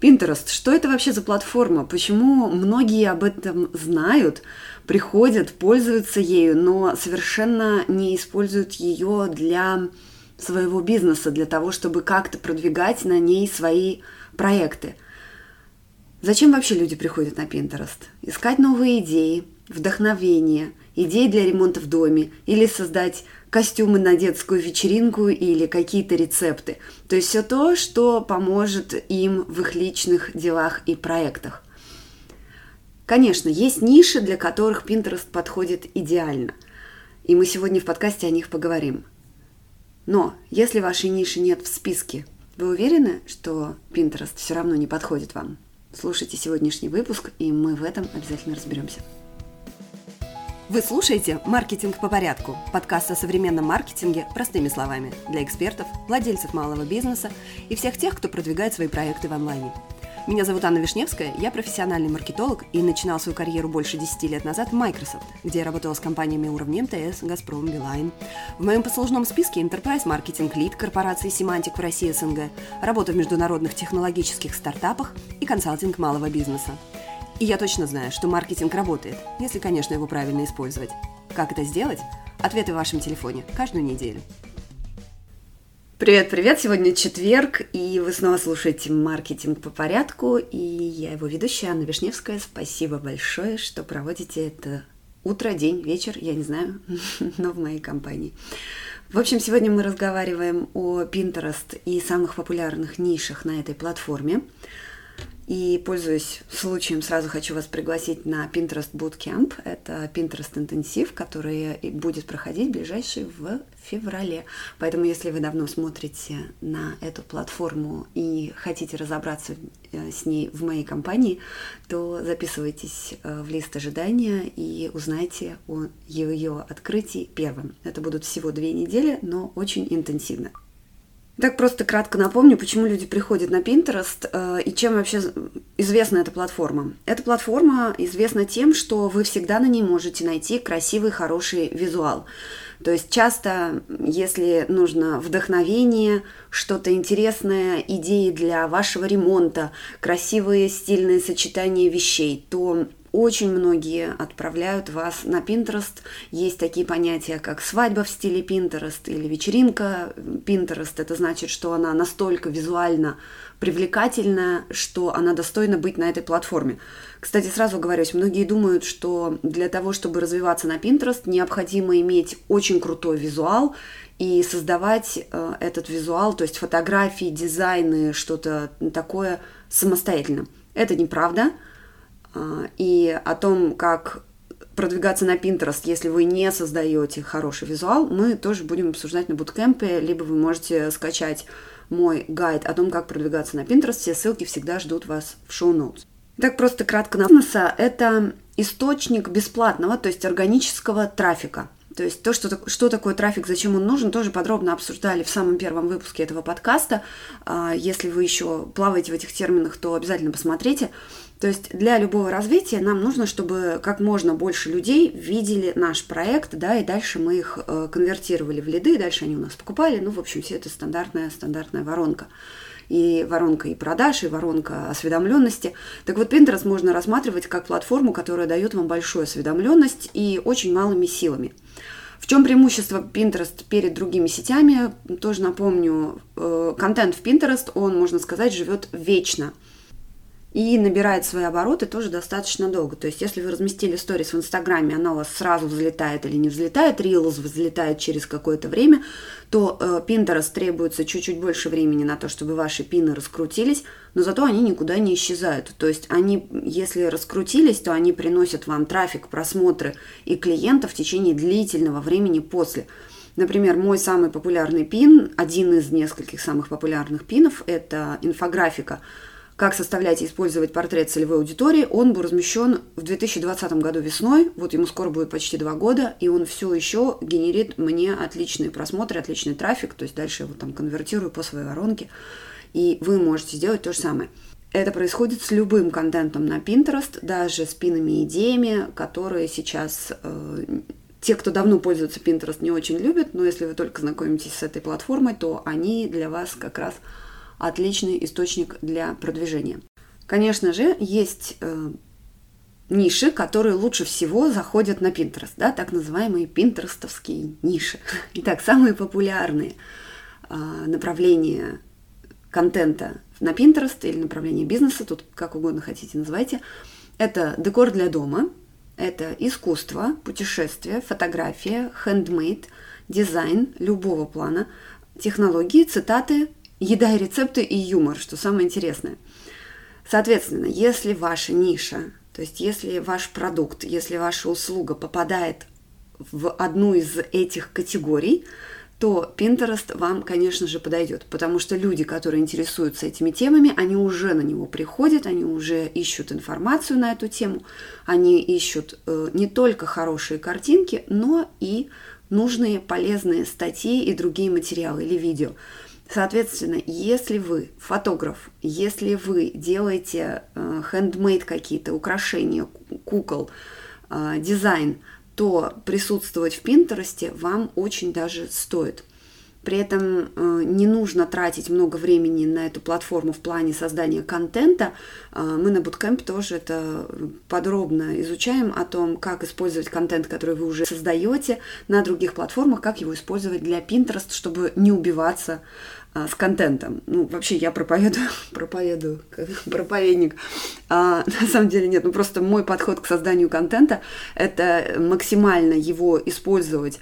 Pinterest, что это вообще за платформа? Почему многие об этом знают, приходят, пользуются ею, но совершенно не используют ее для своего бизнеса, для того, чтобы как-то продвигать на ней свои проекты? Зачем вообще люди приходят на Pinterest? Искать новые идеи, вдохновение, идеи для ремонта в доме или создать костюмы на детскую вечеринку или какие-то рецепты. То есть все то, что поможет им в их личных делах и проектах. Конечно, есть ниши, для которых Pinterest подходит идеально. И мы сегодня в подкасте о них поговорим. Но если вашей ниши нет в списке, вы уверены, что Pinterest все равно не подходит вам? Слушайте сегодняшний выпуск, и мы в этом обязательно разберемся. Вы слушаете «Маркетинг по порядку» – подкаст о современном маркетинге простыми словами для экспертов, владельцев малого бизнеса и всех тех, кто продвигает свои проекты в онлайне. Меня зовут Анна Вишневская, я профессиональный маркетолог и начинал свою карьеру больше 10 лет назад в Microsoft, где я работала с компаниями уровня МТС, Газпром, Билайн. В моем послужном списке Enterprise Marketing Lead корпорации Semantic в России СНГ, работа в международных технологических стартапах и консалтинг малого бизнеса. И я точно знаю, что маркетинг работает, если, конечно, его правильно использовать. Как это сделать? Ответы в вашем телефоне каждую неделю. Привет, привет! Сегодня четверг, и вы снова слушаете «Маркетинг по порядку», и я его ведущая Анна Вишневская. Спасибо большое, что проводите это утро, день, вечер, я не знаю, но в моей компании. В общем, сегодня мы разговариваем о Pinterest и самых популярных нишах на этой платформе. И, пользуясь случаем, сразу хочу вас пригласить на Pinterest Bootcamp. Это Pinterest интенсив, который будет проходить ближайший в феврале. Поэтому, если вы давно смотрите на эту платформу и хотите разобраться э, с ней в моей компании, то записывайтесь э, в лист ожидания и узнайте о ее открытии первым. Это будут всего две недели, но очень интенсивно. Так просто кратко напомню, почему люди приходят на Pinterest э, и чем вообще известна эта платформа. Эта платформа известна тем, что вы всегда на ней можете найти красивый, хороший визуал. То есть часто, если нужно вдохновение, что-то интересное, идеи для вашего ремонта, красивые стильные сочетания вещей, то очень многие отправляют вас на Pinterest. Есть такие понятия, как свадьба в стиле Pinterest или вечеринка Pinterest. Это значит, что она настолько визуально привлекательная, что она достойна быть на этой платформе. Кстати, сразу говорюсь, многие думают, что для того, чтобы развиваться на Pinterest, необходимо иметь очень крутой визуал и создавать э, этот визуал, то есть фотографии, дизайны, что-то такое самостоятельно. Это неправда. А, и о том, как продвигаться на Pinterest, если вы не создаете хороший визуал, мы тоже будем обсуждать на буткемпе, либо вы можете скачать мой гайд о том, как продвигаться на Pinterest. Все ссылки всегда ждут вас в шоу-ноутс. Так просто кратко на это источник бесплатного, то есть органического трафика. То есть то, что, что такое трафик, зачем он нужен, тоже подробно обсуждали в самом первом выпуске этого подкаста. А, если вы еще плаваете в этих терминах, то обязательно посмотрите. То есть для любого развития нам нужно, чтобы как можно больше людей видели наш проект, да, и дальше мы их э, конвертировали в лиды, дальше они у нас покупали. Ну, в общем, все это стандартная, стандартная воронка. И воронка и продаж, и воронка осведомленности. Так вот, Pinterest можно рассматривать как платформу, которая дает вам большую осведомленность и очень малыми силами. В чем преимущество Pinterest перед другими сетями? Тоже напомню, э, контент в Pinterest, он, можно сказать, живет вечно – и набирает свои обороты тоже достаточно долго. То есть, если вы разместили сторис в Инстаграме, она у вас сразу взлетает или не взлетает, Reels взлетает через какое-то время, то э, Pinterest требуется чуть-чуть больше времени на то, чтобы ваши пины раскрутились, но зато они никуда не исчезают. То есть, они, если раскрутились, то они приносят вам трафик, просмотры и клиентов в течение длительного времени после. Например, мой самый популярный пин, один из нескольких самых популярных пинов, это инфографика – как составлять и использовать портрет целевой аудитории, он был размещен в 2020 году весной, вот ему скоро будет почти два года, и он все еще генерит мне отличные просмотры, отличный трафик, то есть дальше я его там конвертирую по своей воронке, и вы можете сделать то же самое. Это происходит с любым контентом на Pinterest, даже с пинами идеями, которые сейчас э, те, кто давно пользуется Pinterest, не очень любят, но если вы только знакомитесь с этой платформой, то они для вас как раз отличный источник для продвижения. Конечно же, есть э, ниши, которые лучше всего заходят на Pinterest, да, так называемые пинтерестовские ниши. Итак, самые популярные э, направления контента на Pinterest или направление бизнеса, тут как угодно хотите называйте, это декор для дома, это искусство, путешествия, фотография, хендмейд, дизайн любого плана, технологии, цитаты, еда и рецепты и юмор, что самое интересное. Соответственно, если ваша ниша, то есть если ваш продукт, если ваша услуга попадает в одну из этих категорий, то Pinterest вам, конечно же, подойдет, потому что люди, которые интересуются этими темами, они уже на него приходят, они уже ищут информацию на эту тему, они ищут э, не только хорошие картинки, но и нужные полезные статьи и другие материалы или видео. Соответственно, если вы фотограф, если вы делаете э, handmade какие-то украшения, кукол, э, дизайн, то присутствовать в Пинтересте вам очень даже стоит. При этом э, не нужно тратить много времени на эту платформу в плане создания контента. Э, мы на Bootcamp тоже это подробно изучаем о том, как использовать контент, который вы уже создаете на других платформах, как его использовать для Pinterest, чтобы не убиваться э, с контентом. Ну, вообще, я проповедую, проповедую, проповедник. А, на самом деле нет, ну просто мой подход к созданию контента – это максимально его использовать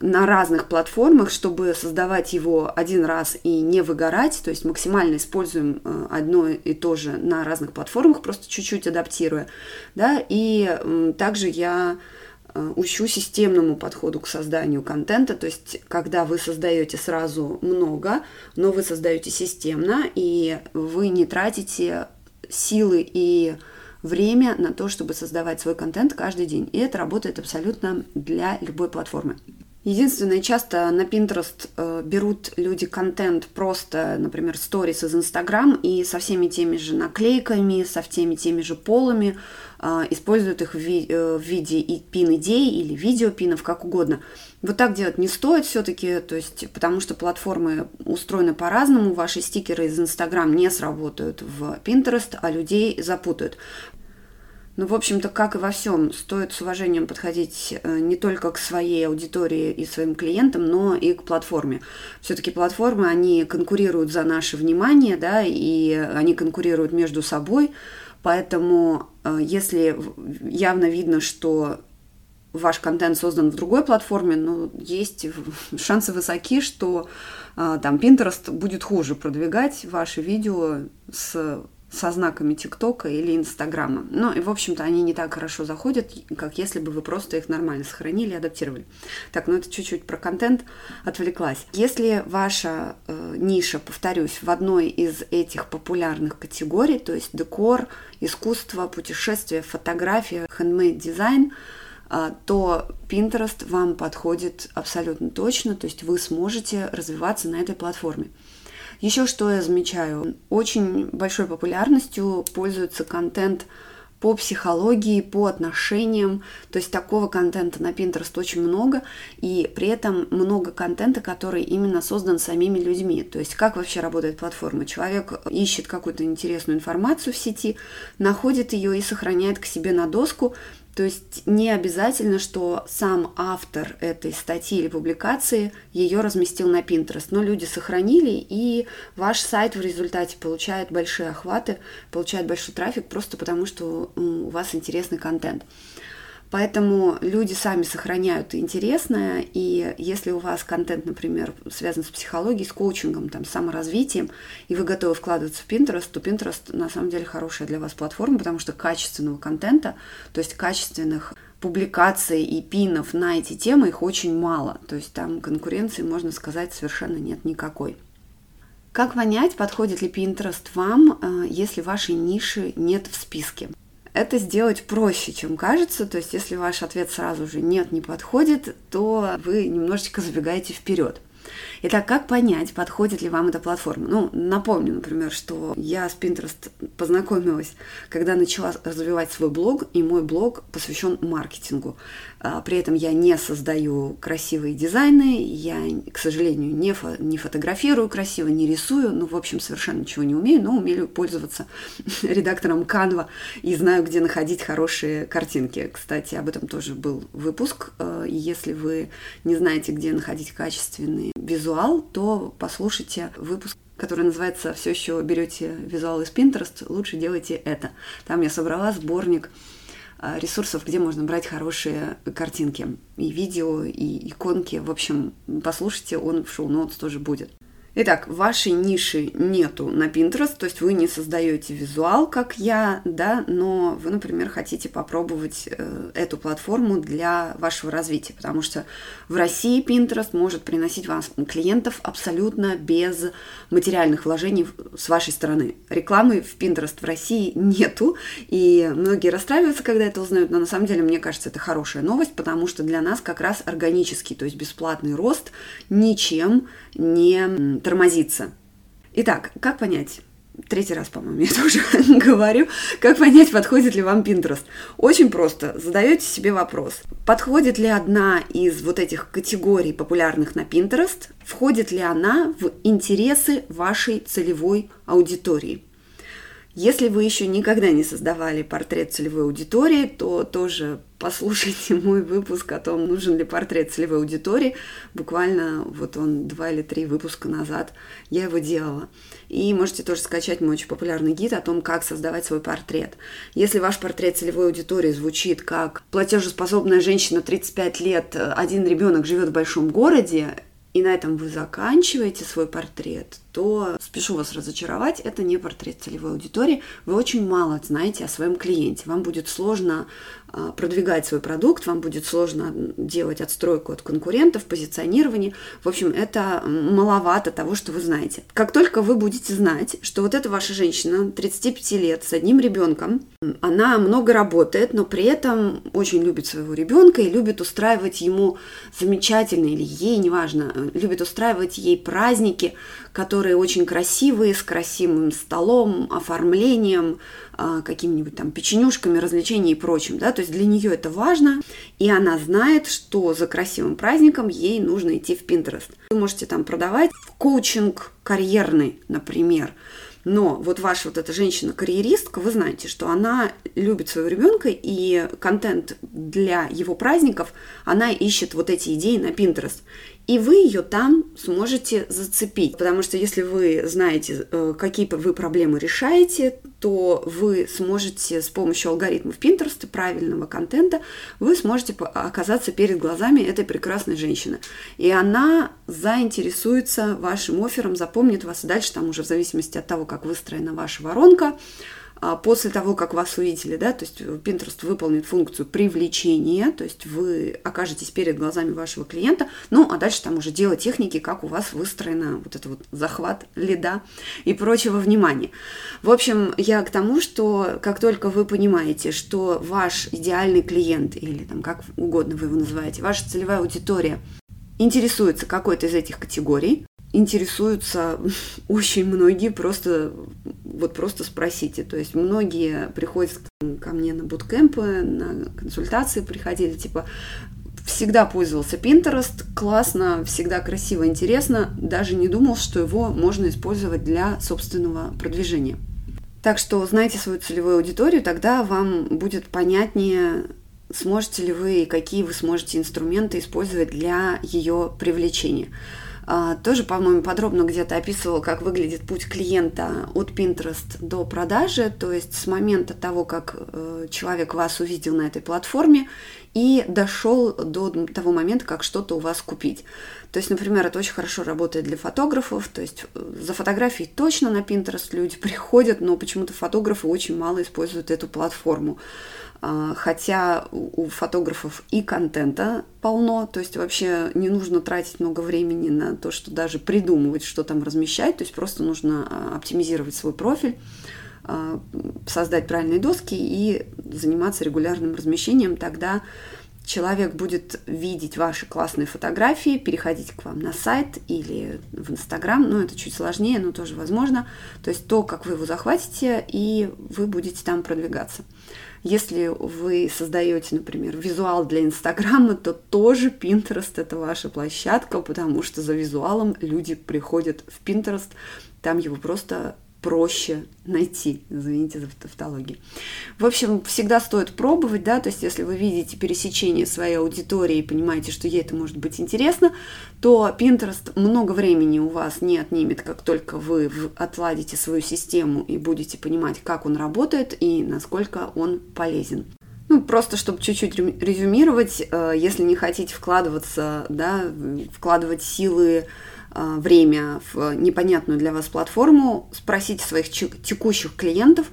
на разных платформах, чтобы создавать его один раз и не выгорать, то есть максимально используем э, одно и то же на разных платформах, просто чуть-чуть адаптируя, да, и также я учу системному подходу к созданию контента, то есть когда вы создаете сразу много, но вы создаете системно, и вы не тратите силы и время на то, чтобы создавать свой контент каждый день. И это работает абсолютно для любой платформы. Единственное, часто на Pinterest э, берут люди контент просто, например, сторис из Instagram и со всеми теми же наклейками, со всеми теми же полами, э, используют их в, ви- э, в виде и пин-идей или видеопинов, как угодно. Вот так делать не стоит все-таки, то есть, потому что платформы устроены по-разному, ваши стикеры из Instagram не сработают в Pinterest, а людей запутают. Ну, в общем-то, как и во всем, стоит с уважением подходить э, не только к своей аудитории и своим клиентам, но и к платформе. Все-таки платформы, они конкурируют за наше внимание, да, и они конкурируют между собой, поэтому э, если явно видно, что ваш контент создан в другой платформе, ну, есть шансы высоки, что э, там Pinterest будет хуже продвигать ваши видео с со знаками ТикТока или Инстаграма. Ну и, в общем-то, они не так хорошо заходят, как если бы вы просто их нормально сохранили и адаптировали. Так, ну это чуть-чуть про контент отвлеклась. Если ваша э, ниша, повторюсь, в одной из этих популярных категорий, то есть декор, искусство, путешествия, фотография, handmade дизайн, э, то Pinterest вам подходит абсолютно точно, то есть вы сможете развиваться на этой платформе. Еще что я замечаю, очень большой популярностью пользуется контент по психологии, по отношениям. То есть такого контента на Pinterest очень много, и при этом много контента, который именно создан самими людьми. То есть как вообще работает платформа? Человек ищет какую-то интересную информацию в сети, находит ее и сохраняет к себе на доску, то есть не обязательно, что сам автор этой статьи или публикации ее разместил на Pinterest, но люди сохранили, и ваш сайт в результате получает большие охваты, получает большой трафик просто потому, что у вас интересный контент. Поэтому люди сами сохраняют интересное, и если у вас контент, например, связан с психологией, с коучингом, там, саморазвитием, и вы готовы вкладываться в Pinterest, то Pinterest на самом деле хорошая для вас платформа, потому что качественного контента, то есть качественных публикаций и пинов на эти темы их очень мало. То есть там конкуренции, можно сказать, совершенно нет никакой. Как понять, подходит ли Pinterest вам, э, если вашей ниши нет в списке? Это сделать проще, чем кажется. То есть, если ваш ответ сразу же нет, не подходит, то вы немножечко забегаете вперед. Итак, как понять, подходит ли вам эта платформа? Ну, напомню, например, что я с Pinterest познакомилась, когда начала развивать свой блог, и мой блог посвящен маркетингу. А, при этом я не создаю красивые дизайны, я, к сожалению, не, фо не фотографирую красиво, не рисую, ну, в общем, совершенно ничего не умею, но умею пользоваться редактором Canva и знаю, где находить хорошие картинки. Кстати, об этом тоже был выпуск. А, если вы не знаете, где находить качественные визуал, то послушайте выпуск который называется «Все еще берете визуал из Pinterest, лучше делайте это». Там я собрала сборник а, ресурсов, где можно брать хорошие картинки и видео, и иконки. В общем, послушайте, он в шоу-ноутс тоже будет. Итак, вашей ниши нету на Pinterest, то есть вы не создаете визуал, как я, да, но вы, например, хотите попробовать э, эту платформу для вашего развития, потому что в России Pinterest может приносить вам клиентов абсолютно без материальных вложений с вашей стороны. Рекламы в Pinterest в России нету, и многие расстраиваются, когда это узнают, но на самом деле, мне кажется, это хорошая новость, потому что для нас как раз органический, то есть бесплатный рост ничем не тормозится. Итак, как понять? Третий раз, по-моему, я тоже говорю, как понять, подходит ли вам Pinterest. Очень просто. Задаете себе вопрос. Подходит ли одна из вот этих категорий популярных на Pinterest? Входит ли она в интересы вашей целевой аудитории? Если вы еще никогда не создавали портрет целевой аудитории, то тоже послушайте мой выпуск о том, нужен ли портрет целевой аудитории. Буквально вот он два или три выпуска назад я его делала. И можете тоже скачать мой очень популярный гид о том, как создавать свой портрет. Если ваш портрет целевой аудитории звучит как платежеспособная женщина 35 лет, один ребенок живет в большом городе, и на этом вы заканчиваете свой портрет, то спешу вас разочаровать, это не портрет целевой аудитории. Вы очень мало знаете о своем клиенте. Вам будет сложно а, продвигать свой продукт, вам будет сложно делать отстройку от конкурентов, позиционирование. В общем, это маловато того, что вы знаете. Как только вы будете знать, что вот эта ваша женщина 35 лет с одним ребенком, она много работает, но при этом очень любит своего ребенка и любит устраивать ему замечательные или ей, неважно, любит устраивать ей праздники, которые очень красивые, с красивым столом, оформлением, а, какими-нибудь там печенюшками, развлечениями и прочим, да, то есть для нее это важно, и она знает, что за красивым праздником ей нужно идти в Pinterest. Вы можете там продавать коучинг карьерный, например, но вот ваша вот эта женщина-карьеристка, вы знаете, что она любит своего ребенка, и контент для его праздников она ищет вот эти идеи на Pinterest. И вы ее там сможете зацепить. Потому что если вы знаете, э, какие вы проблемы решаете, то вы сможете с помощью алгоритмов Pinterest и правильного контента, вы сможете оказаться перед глазами этой прекрасной женщины. И она заинтересуется вашим оффером, запомнит вас. И дальше там уже в зависимости от того, как выстроена ваша воронка, после того, как вас увидели, да, то есть Pinterest выполнит функцию привлечения, то есть вы окажетесь перед глазами вашего клиента, ну, а дальше там уже дело техники, как у вас выстроена вот этот вот захват лида и прочего внимания. В общем, я к тому, что как только вы понимаете, что ваш идеальный клиент или там как угодно вы его называете, ваша целевая аудитория интересуется какой-то из этих категорий, интересуются очень многие, просто вот просто спросите. То есть многие приходят ко мне на буткемпы, на консультации приходили, типа, всегда пользовался Pinterest, классно, всегда красиво, интересно, даже не думал, что его можно использовать для собственного продвижения. Так что знайте свою целевую аудиторию, тогда вам будет понятнее, сможете ли вы и какие вы сможете инструменты использовать для ее привлечения. А, тоже, по-моему, подробно где-то описывал, как выглядит путь клиента от Pinterest до продажи, то есть с момента того, как э, человек вас увидел на этой платформе и дошел до того момента, как что-то у вас купить. То есть, например, это очень хорошо работает для фотографов, то есть э, за фотографией точно на Pinterest люди приходят, но почему-то фотографы очень мало используют эту платформу. А, хотя у фотографов и контента полно, то есть вообще не нужно тратить много времени на то, что даже придумывать, что там размещать, то есть просто нужно а, оптимизировать свой профиль, а, создать правильные доски и заниматься регулярным размещением, тогда человек будет видеть ваши классные фотографии, переходить к вам на сайт или в Инстаграм, ну это чуть сложнее, но тоже возможно. То есть то, как вы его захватите, и вы будете там продвигаться. Если вы создаете, например, визуал для Инстаграма, то тоже Pinterest это ваша площадка, потому что за визуалом люди приходят в Pinterest, там его просто проще найти, извините за тавтологию. В общем, всегда стоит пробовать, да, то есть если вы видите пересечение своей аудитории и понимаете, что ей это может быть интересно, то Pinterest много времени у вас не отнимет, как только вы отладите свою систему и будете понимать, как он работает и насколько он полезен. Ну, просто чтобы чуть-чуть резюмировать, э, если не хотите вкладываться, да, вкладывать силы, время в непонятную для вас платформу, спросите своих текущих клиентов,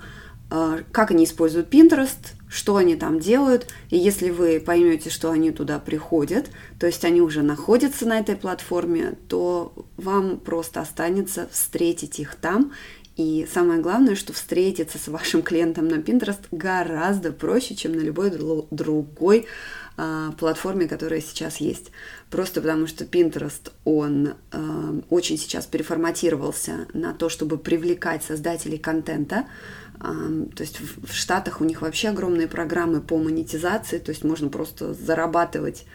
а, как они используют Pinterest, что они там делают, и если вы поймете, что они туда приходят, то есть они уже находятся на этой платформе, то вам просто останется встретить их там. И самое главное, что встретиться с вашим клиентом на Pinterest гораздо проще, чем на любой другой а, платформе, которая сейчас есть. Просто потому что Pinterest, он э, очень сейчас переформатировался на то, чтобы привлекать создателей контента. Э, то есть в, в Штатах у них вообще огромные программы по монетизации, то есть можно просто зарабатывать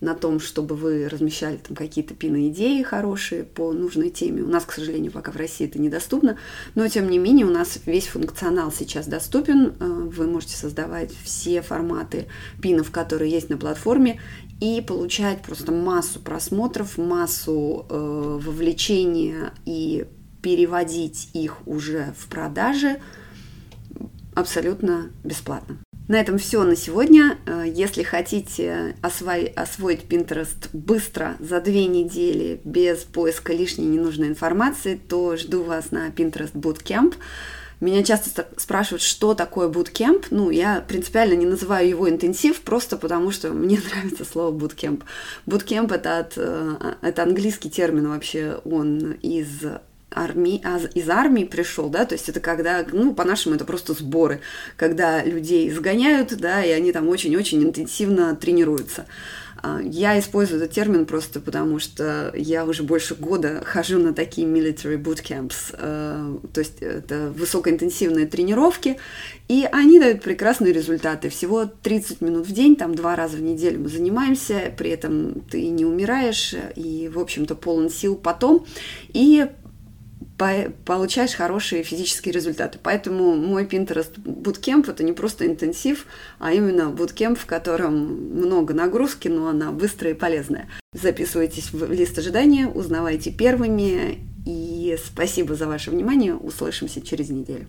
на том, чтобы вы размещали там какие-то пино-идеи хорошие по нужной теме. У нас, к сожалению, пока в России это недоступно, но тем не менее у нас весь функционал сейчас доступен. Э, вы можете создавать все форматы пинов, которые есть на платформе, и получать просто массу просмотров, массу э, вовлечения и переводить их уже в продажи абсолютно бесплатно. На этом все на сегодня. Э, если хотите освоить, освоить Pinterest быстро, за две недели, без поиска лишней ненужной информации, то жду вас на Pinterest Bootcamp. Меня часто спрашивают, что такое bootcamp. Ну, я принципиально не называю его интенсив, просто потому что мне нравится слово bootcamp. Bootcamp это, от, э, это английский термин вообще, он из армии, а из армии пришел, да, то есть это когда, ну, по-нашему это просто сборы, когда людей изгоняют, да, и они там очень-очень интенсивно тренируются. А, я использую этот термин просто потому, что я уже больше года хожу на такие military bootcamps, э, то есть это высокоинтенсивные тренировки, и они дают прекрасные результаты. Всего 30 минут в день, там два раза в неделю мы занимаемся, при этом ты не умираешь и, в общем-то, полон сил потом. И получаешь хорошие физические результаты. Поэтому мой Pinterest Bootcamp это не просто интенсив, а именно Bootcamp, в котором много нагрузки, но она быстрая и полезная. Записывайтесь в лист ожидания, узнавайте первыми. И спасибо за ваше внимание. Услышимся через неделю.